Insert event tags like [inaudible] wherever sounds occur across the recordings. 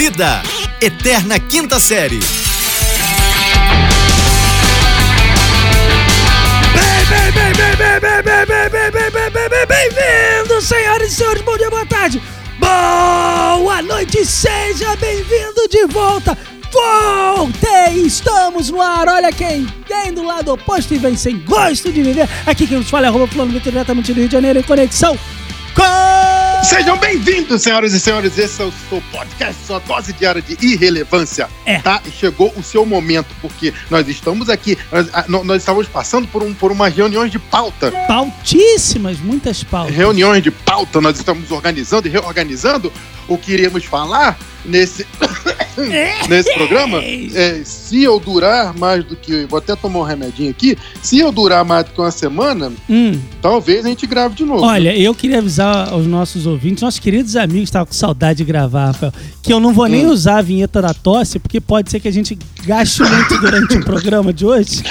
Vida, Eterna Quinta Série. Bem-vindos, senhoras e senhores, bom dia, boa tarde, boa noite, seja bem-vindo de volta. Voltei! Estamos no ar! Olha quem tem do lado oposto e vem sem gosto de viver. Aqui quem nos fala é o Plano diretamente do Rio de Janeiro em conexão com Sejam bem-vindos, senhoras e senhores. Esse é o seu podcast, sua dose diária de irrelevância. É. Tá? Chegou o seu momento, porque nós estamos aqui, nós, ah, nó- nós estamos passando por, um, por umas reuniões de pauta. Pautíssimas, muitas pautas. Reuniões de pauta, nós estamos organizando e reorganizando o que iremos falar nesse, [laughs] nesse programa. É, se eu durar mais do que. Vou até tomar um remedinho aqui. Se eu durar mais do que uma semana, Hum. talvez a gente grave de novo. Olha, eu queria avisar aos nossos ouvintes, nossos queridos amigos que estavam com saudade de gravar, Rafael, que eu não vou nem Hum. usar a vinheta da tosse, porque pode ser que a gente gaste muito durante o programa de hoje.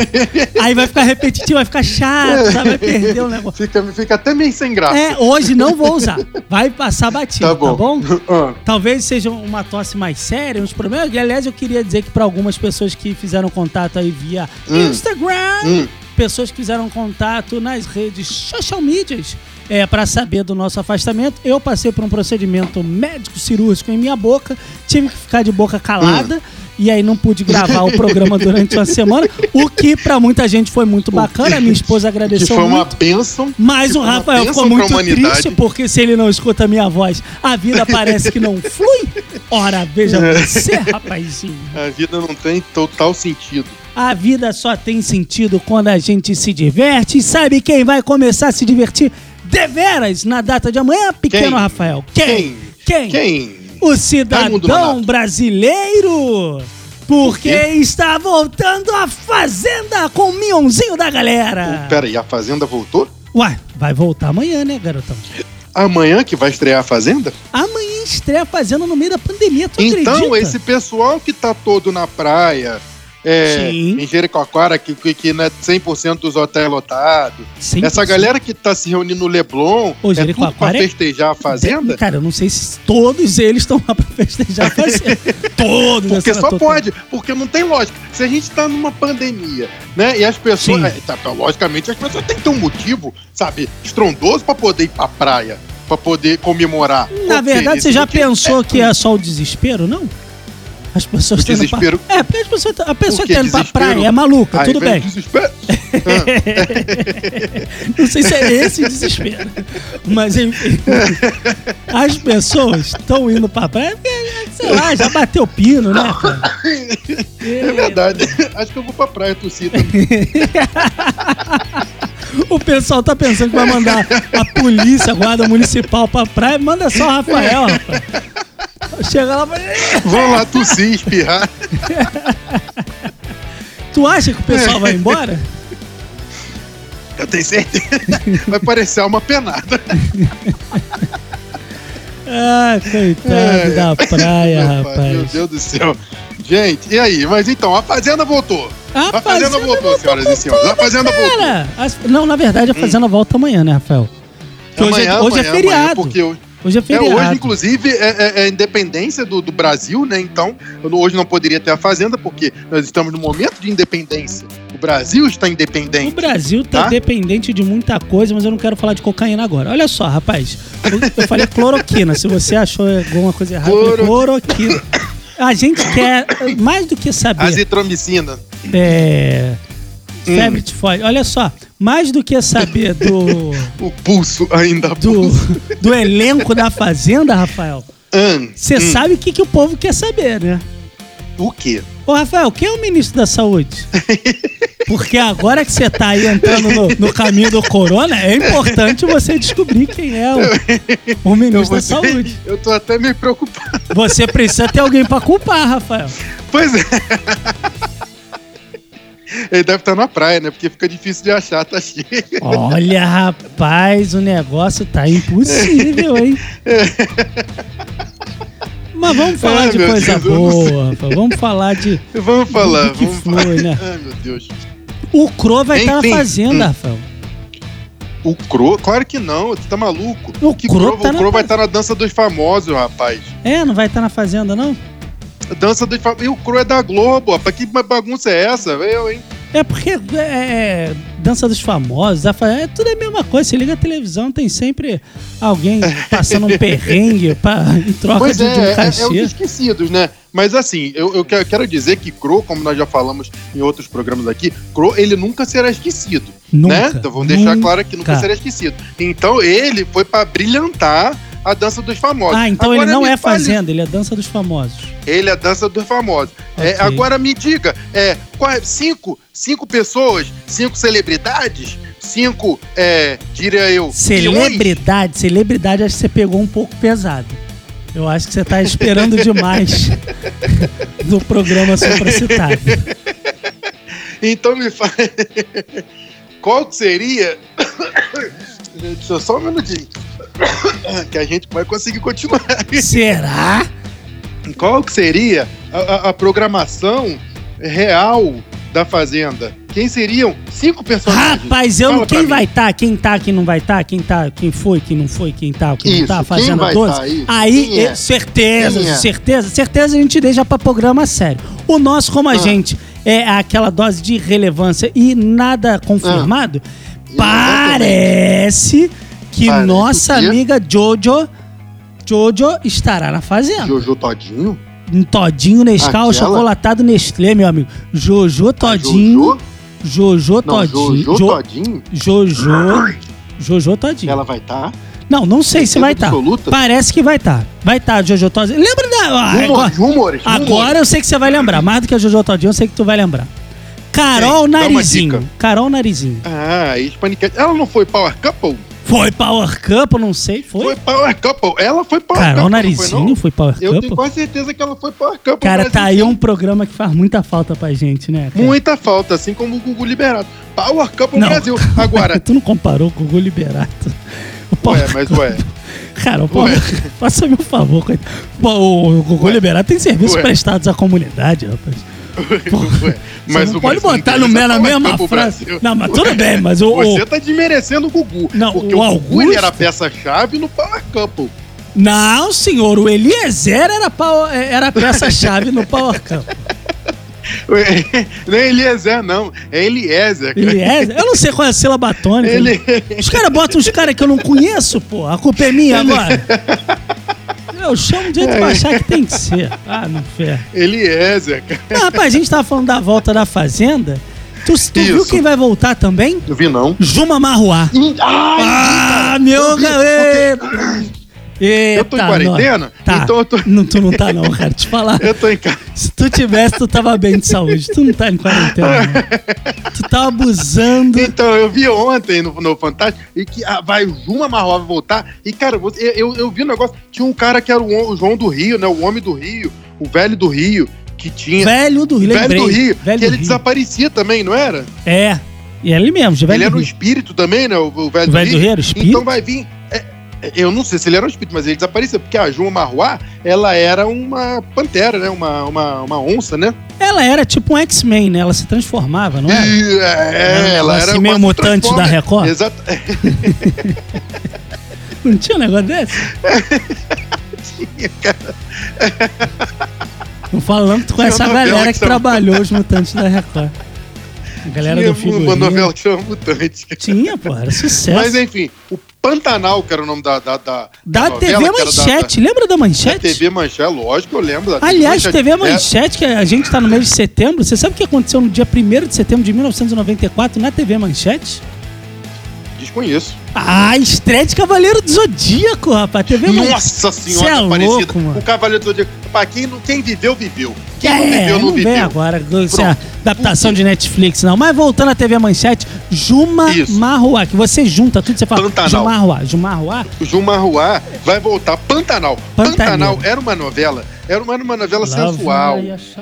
[laughs] Aí vai ficar repetitivo, vai ficar chato, sabe? vai perder o negócio. Fica, fica até meio sem graça. É, hoje não vou usar. Vai passar batido, Tá tá bom. bom? Ah. Talvez seja uma tosse mais séria, uns problemas. E, aliás, eu queria dizer que para algumas pessoas que fizeram contato aí via Hum. Instagram, Hum. pessoas que fizeram contato nas redes social medias é, para saber do nosso afastamento, eu passei por um procedimento médico cirúrgico em minha boca, tive que ficar de boca calada. Hum. E aí não pude gravar o [laughs] programa durante uma semana, o que pra muita gente foi muito bacana. Minha esposa Que agradeceu foi uma muito. bênção. Mas que o foi uma Rafael ficou muito triste porque se ele não escuta a minha voz, a vida parece que não flui. Ora, veja É. você, rapazinho. A vida não tem total sentido. A vida só tem sentido quando a gente se diverte. E sabe quem vai começar a se divertir deveras na data de amanhã, pequeno Quem? Rafael? Quem? Quem? Quem? O cidadão brasileiro. Porque está voltando a Fazenda com o minhãozinho da galera. Pera aí, a Fazenda voltou? Ué, vai voltar amanhã, né, garotão? Amanhã que vai estrear a Fazenda? Amanhã estreia a Fazenda no meio da pandemia, tu então, acredita? esse pessoal que tá todo na praia, é, Sim. em Jericoacoara, que, que, que não é 100% dos hotéis lotados, 100%. essa galera que tá se reunindo no Leblon, Ô, é tudo pra é- festejar a Fazenda? Cara, eu não sei se todos eles estão lá pra festejar a [laughs] Fazenda. todos. Porque só pode, porque não tem lógica. Se a gente tá numa pandemia, né? E as pessoas. É, tá, logicamente, as pessoas têm que ter um motivo, sabe, estrondoso pra poder ir pra praia, pra poder comemorar. Na verdade, você já pensou que é só o desespero, não? As pessoas O tendo pra- desespero? É, porque as pessoas... a pessoa que tá indo pra Desespero? praia é maluca, tudo bem. desespero. [laughs] Não sei se é esse desespero. Mas, enfim. As pessoas estão indo pra praia porque, sei lá, já bateu pino, né, cara? É verdade. Acho que eu vou pra praia tossir também. [laughs] O pessoal tá pensando que vai mandar a polícia, a guarda municipal pra praia. Manda só o Rafael, rapaz. Chega lá e fala, Vão lá tossir, espirrar. Tu acha que o pessoal vai embora? Eu tenho certeza. Vai parecer uma penada. Ah, coitado É. da praia, Meu pai, Meu rapaz. Deus do céu. Gente, e aí? Mas então, a Fazenda voltou. A A Fazenda voltou, senhoras e senhores. A Fazenda voltou. Cara, as- não, na verdade, a Fazenda volta amanhã, né, Rafael? Que hoje, é, Amanhã, hoje é amanhã, feriado. amanhã, porque hoje, Hoje é é, feriado. hoje, inclusive, é, é- é a independência do, do Brasil, né? Então, hoje não poderia ter a Fazenda, porque nós estamos no momento de independência. O Brasil está O independente. Brasil tá, Tá? dependente de muita coisa, mas eu não quero falar de cocaína agora. Olha só, rapaz. Eu, eu falei cloroquina. Se você achou alguma coisa errada, falei cloroquina. A gente quer, mais do que saber. Azitromicina. É. Hum. Febre tifoide. Olha só, mais do que saber [laughs] do, O pulso ainda do, do elenco da Fazenda, Rafael, você hum. sabe o que, que o povo quer saber, né? O quê? Ô, Rafael, quem é o ministro da Saúde? [laughs] Porque agora que você tá aí entrando no, no caminho do corona, é importante você descobrir quem é o, [laughs] o ministro da Saúde. eu tô até meio preocupado. Você precisa ter alguém pra culpar, Rafael. Pois é. Ele deve estar na praia, né? Porque fica difícil de achar, tá cheio. Olha, rapaz, o negócio tá impossível, hein? Mas vamos falar Ai, de coisa Deus, boa. Vamos falar de. Vamos falar, que vamos foi, falar. né? Ai, meu Deus. O Cro vai estar na fazenda, hum. Rafael. O Cro? Claro que não, você tá maluco. O que Cro Cro, tá o na vai estar na dança dos famosos, rapaz. É, não vai estar na fazenda, não? Dança dos famosos. E o Cro é da Globo, rapaz. Que bagunça é essa? Eu, hein? É porque é, é, dança dos famosos, é, tudo é a mesma coisa. Você liga a televisão, tem sempre alguém [laughs] passando um perrengue pra, em troca Pois de, é, de um é, é cachê. os esquecidos, né? Mas assim, eu, eu que- quero dizer que Cro, como nós já falamos em outros programas aqui, Cro, ele nunca será esquecido. Nunca, né? Então vamos deixar claro que nunca será esquecido. Então ele foi pra brilhantar a dança dos famosos. Ah, então Agora ele não é fale- fazenda, ele é dança dos famosos. Ele é a dança dos famosos. É, Ok. agora me diga, é, é- cinco, cinco pessoas, cinco celebridades, cinco, é, diria eu? Celebridade, celebridade, acho que você pegou um pouco pesado. Eu acho que você tá esperando demais [laughs] do programa supracitado. [laughs] Então me fala. Qual que seria. [coughs] Só um minutinho. [coughs] Que a gente vai conseguir continuar. Será? Qual que seria a, a- a programação real da Fazenda? Quem seriam cinco personagens? Rapaz, eu Fala não. Quem vai estar? Quem tá, quem não vai estar? Quem tá, quem foi, quem não foi, quem tá, quem não Isso, tá? quem Fazenda vai 12. tá aí? Aí, é? certeza, é? certeza, certeza a gente deixa pra programa sério. O nosso, como a Ah. gente é aquela dose de relevância e nada confirmado, parece que Parece nossa amiga Jojo, Jojo estará na Fazenda. Jojo Todinho? Um todinho Nescau, Aquela? chocolatado Nestlé, meu amigo. Jojo A Todinho. Jojo? Jojo Não, Todinho. Jojo Jo- Todinho? Jojo. Jojo Todinho. Ela vai estar? Não, não sei se vai estar. absoluta? Parece que vai estar. Vai estar, Jojo Todinho. Lembra da. ah, Rumores, agora, eu sei que você vai lembrar. Mais do que a Jojo Todinho, eu sei que tu vai lembrar. Carol Narizinho. Carol Narizinho. Ah, ex-paniquete. Ela não foi Power Couple? Foi Power Cup, eu não sei. Foi? Foi Power Couple. Ela foi Power Carol Couple. Narizinho não foi, foi Power não? Eu tenho quase certeza que ela foi Power Couple. Cara, tá aí um programa que faz muita falta pra gente, né? cara? Muita falta, assim como o Gugu Liberado. Power Couple Não. Brasil. Agora, [laughs] tu não comparou com o Gugu Liberato. O Power ué, mas ué. Cara, o Power... Ué. [laughs] faça-me um favor. O Gugu. Liberato tem serviços Ué. prestados à comunidade, rapaz. [laughs] ué. Você não pode mas botar no, na Power mesma Couple frase. Brasil. Não, mas tudo bem, mas o. Você tá desmerecendo o Gugu. Não, porque o o, Gugu Augusto- era peça-chave no Power Couple. Não, senhor, o Eliezer era, pau- era a peça-chave no Power Cup. [laughs] Não é Eliezer, não. É Eliezer. cara. Eliezer? Eu não sei qual é a sílaba tônica. Ele... Os caras botam uns caras que eu não conheço, pô. A culpa é minha agora. [laughs] Eu chamo do jeito eu achar que tem que ser. Ah, não ferro. Eliezer, cara. Ah, rapaz, a gente tava falando da volta da Fazenda. Tu, tu viu quem vai voltar também? Não vi, não. Juma Marruá. Ai, Ah, meu... eu vi, Eita, eu tô em quarentena. Tá. então eu tô- Não, tu não tá não, [laughs] cara. Te falar. Eu tô em casa. Se tu tivesse, tu tava bem de saúde. Tu não tá em quarentena, não. [laughs] Tu tá abusando. Então, eu vi ontem no, no Fantástico e que ah, vai o Juma Marrova voltar. E, cara, você- eu, eu vi um negócio. Tinha um cara que era o, o João do Rio, né? O homem do Rio, o velho do Rio, que tinha. Velho do Rio, velho lembrei. do Rio, Velho que do ele Rio. desaparecia também, não era? É. E ele mesmo, ele do era um Rio. espírito também, né? O, o velho, O velho do Rio era espírito? Então vai vir. É, é, eu não sei se ele era um espírito, mas ele desapareceu, porque a Juma Marruá, ela era uma pantera, né? Uma, uma, uma onça, né? Ela era tipo um X-Men, né? Ela se transformava, não era? E, é, ela Assim, era meio uma mutante da Record? Exato. [laughs] Não tinha um negócio desse? Não falando que tu conhece a Tinha uma novela galera que que trabalhou os mutantes da Record. A galera Tinha do figurino. uma novela que chama Mutante. Tinha, pô, era sucesso. Mas enfim, o Pantanal, que era o nome da. Da, da, da novela, TV era da- Manchete, lembra da Da, da Manchete? TV Manchete, lógico, eu lembro. Da Aliás, TV É, Manchete, que a gente tá no mês de setembro, você sabe o que aconteceu no dia 1 de setembro de 1994 na TV Manchete? desconheço. Ah, estreia de Cavaleiro do Zodíaco, rapaz. TV Manchete. Nossa senhora, é Aparecida. louco, mano. O Cavaleiro do Zodíaco. Pra quem, não- quem viveu, viveu. Quem não É, viveu, não não vem viveu. agora essa Pronto. adaptação de Netflix, não. Mas voltando à TV Manchete, Juma Isso. Marruá, que você junta tudo, você fala Pantanal. Juma Marruá, Juma Marruá. O Juma Ruá vai voltar. Pantanal. Pantaneiro. Pantanal era uma novela. Era uma, uma novela Lá sensual.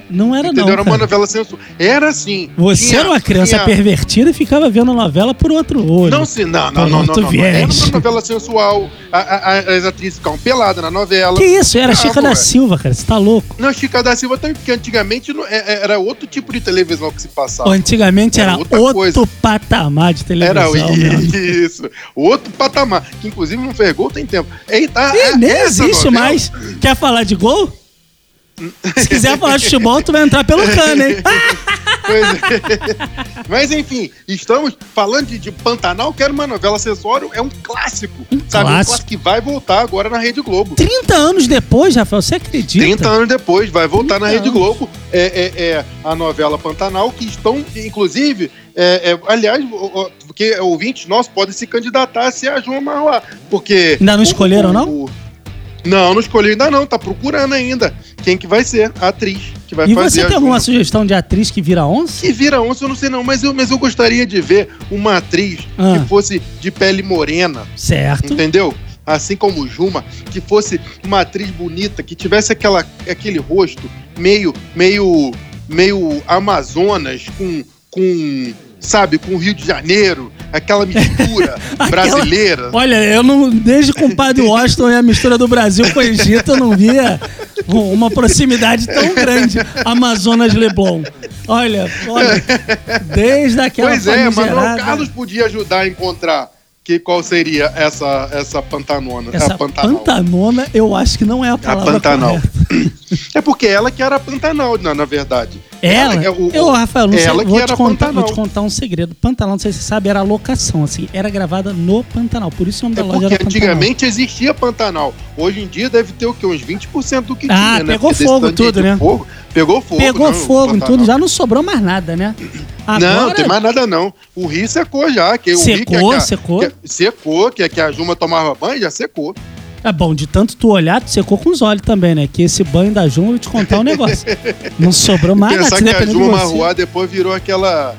Não era Entendeu? não, era uma cara. novela sensual. Era assim. Você Tinha- era uma criança tinha- pervertida e ficava vendo novela por outro olho. Não, se, não, não, não, não, não, não, Era viés. uma novela sensual, a- a- a- as atrizes ficavam peladas na novela. Que isso? Era Ah, Chica pô, da é. Silva, cara. Você tá louco? Não, Chica da Silva também, porque antigamente não- é- é- era outro tipo de televisão que se passava. Antigamente Era era outro coisa. patamar de Era televisão. meu amigo. isso. Outro patamar. Que inclusive não fez gol tem tempo. Eita, Ih, nem essa existe novela- mais. Quer falar de gol? Se quiser falar de futebol, tu vai entrar pelo cano, hein? [laughs] Pois é. [laughs] Mas enfim, estamos falando de, de Pantanal, que era uma novela acessório, é um clássico. sabe? Um clássico. clássico que vai voltar agora na Rede Globo. 30 anos depois, Rafael, você acredita? 30 anos depois, vai voltar na 30 Rede. Globo. É, é- é a novela Pantanal, que estão, inclusive, é, é, aliás, porque ouvintes nossos podem se candidatar a ser a João Marroá. Porque. Ainda não escolheram, o- o- não, não escolheu ainda não, tá procurando ainda. Quem que vai ser a atriz que vai E fazer você a tem alguma sugestão de atriz que vira onça? Que vira onça, eu não sei não, mas eu, mas eu gostaria de ver uma atriz Ah. que fosse de pele morena, Certo. entendeu? Assim como Juma, que fosse uma atriz bonita, que tivesse aquela, aquele rosto meio, meio, meio Amazonas com, com, sabe, com Rio de Janeiro, aquela mistura [laughs] brasileira. Olha, eu não. Desde com o Padre Washington e a mistura do Brasil com o Egito, eu não via um- uma proximidade tão grande. Amazonas Leblon. Olha, olha. Desde aquela Pois é, Manuel Carlos podia ajudar a encontrar que, qual seria essa, essa pantanona. Essa a Pantanal. pantanona, eu acho que não é a palavra Pantanal. correta. É porque ela que era a Pantanal, na, na verdade. Ela, é o- eu, Rafael, não sei, ela vou, te contar, Pantanal. vou te contar um segredo. Pantanal, não sei se você sabe, era a locação, assim, era gravada no Pantanal. Por isso o nome É da loja era Pantanal. antigamente existia Pantanal. Hoje em dia deve ter o quê? Uns 20% do que Ah, tinha, né? pegou Porque fogo tudo, né? fogo, pegou fogo. Pegou não, fogo em tudo, já não sobrou mais nada, né? Não, não tem mais nada não. O rio secou já. Que o rio Secou, que a- secou. que- secou, que, que a Juma tomava banho, já secou. É bom, de tanto tu olhar, tu secou com os olhos também, né? Que esse banho da Juma, eu vou te contar um negócio. [laughs] Não sobrou mais nada, Pensar se que a Juma. Marruá depois virou aquela...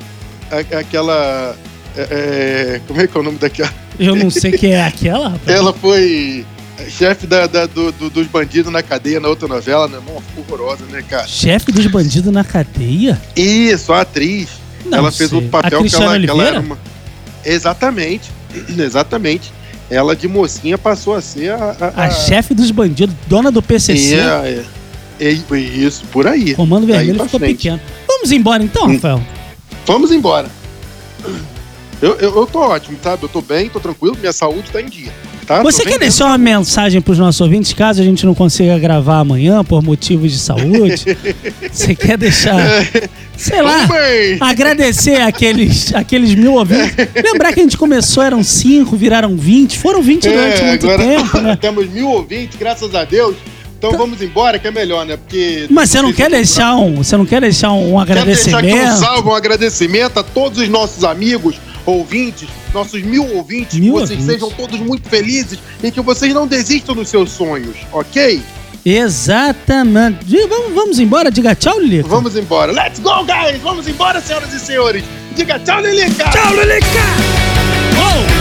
a- Aquela... é, é, como é que é o nome daquela? Eu não sei quem é [laughs] aquela, rapaz. Ela foi chefe da, da- do- do- dos bandidos na cadeia na outra novela, né? Mó horrorosa, né, cara? Chefe dos bandidos na cadeia? Isso, a atriz. Não ela sei. fez A papel que ela, que ela era uma. Exatamente. [clears throat] Exatamente. Ela de mocinha passou a ser a. A chefe dos bandidos, dona do PCC. É, é, é, isso, por aí. Comando Vermelho pra ficou frente. pequeno. Vamos embora então, Hum. Rafael? Vamos embora. Eu, eu, eu tô ótimo, sabe? Eu tô bem, tô tranquilo, minha saúde tá em dia. Tá? Você quer deixar uma mensagem pros nossos ouvintes, caso a gente não consiga gravar amanhã por motivos de saúde? [laughs] Você quer deixar, sei lá, agradecer aqueles, aqueles mil ouvintes? Lembrar que a gente começou, eram cinco, viraram 20, foram 20 durante É, muito agora tempo, né? [laughs] temos mil ouvintes, graças a Deus. Então vamos embora, que é melhor, né? Porque. Mas você não quer deixar um, você não quer deixar um Quero deixar aqui um agradecimento? salve, um agradecimento a todos os nossos amigos, ouvintes, nossos mil ouvintes, Mil que vocês ouvintes. sejam todos muito felizes e que vocês não desistam dos seus sonhos, ok? Exatamente. Vamos, vamos embora, diga tchau, Lilica. Vamos embora. Let's go, guys! Vamos embora, senhoras e senhores! Diga tchau, Lilica! Tchau, Lilica! Oh!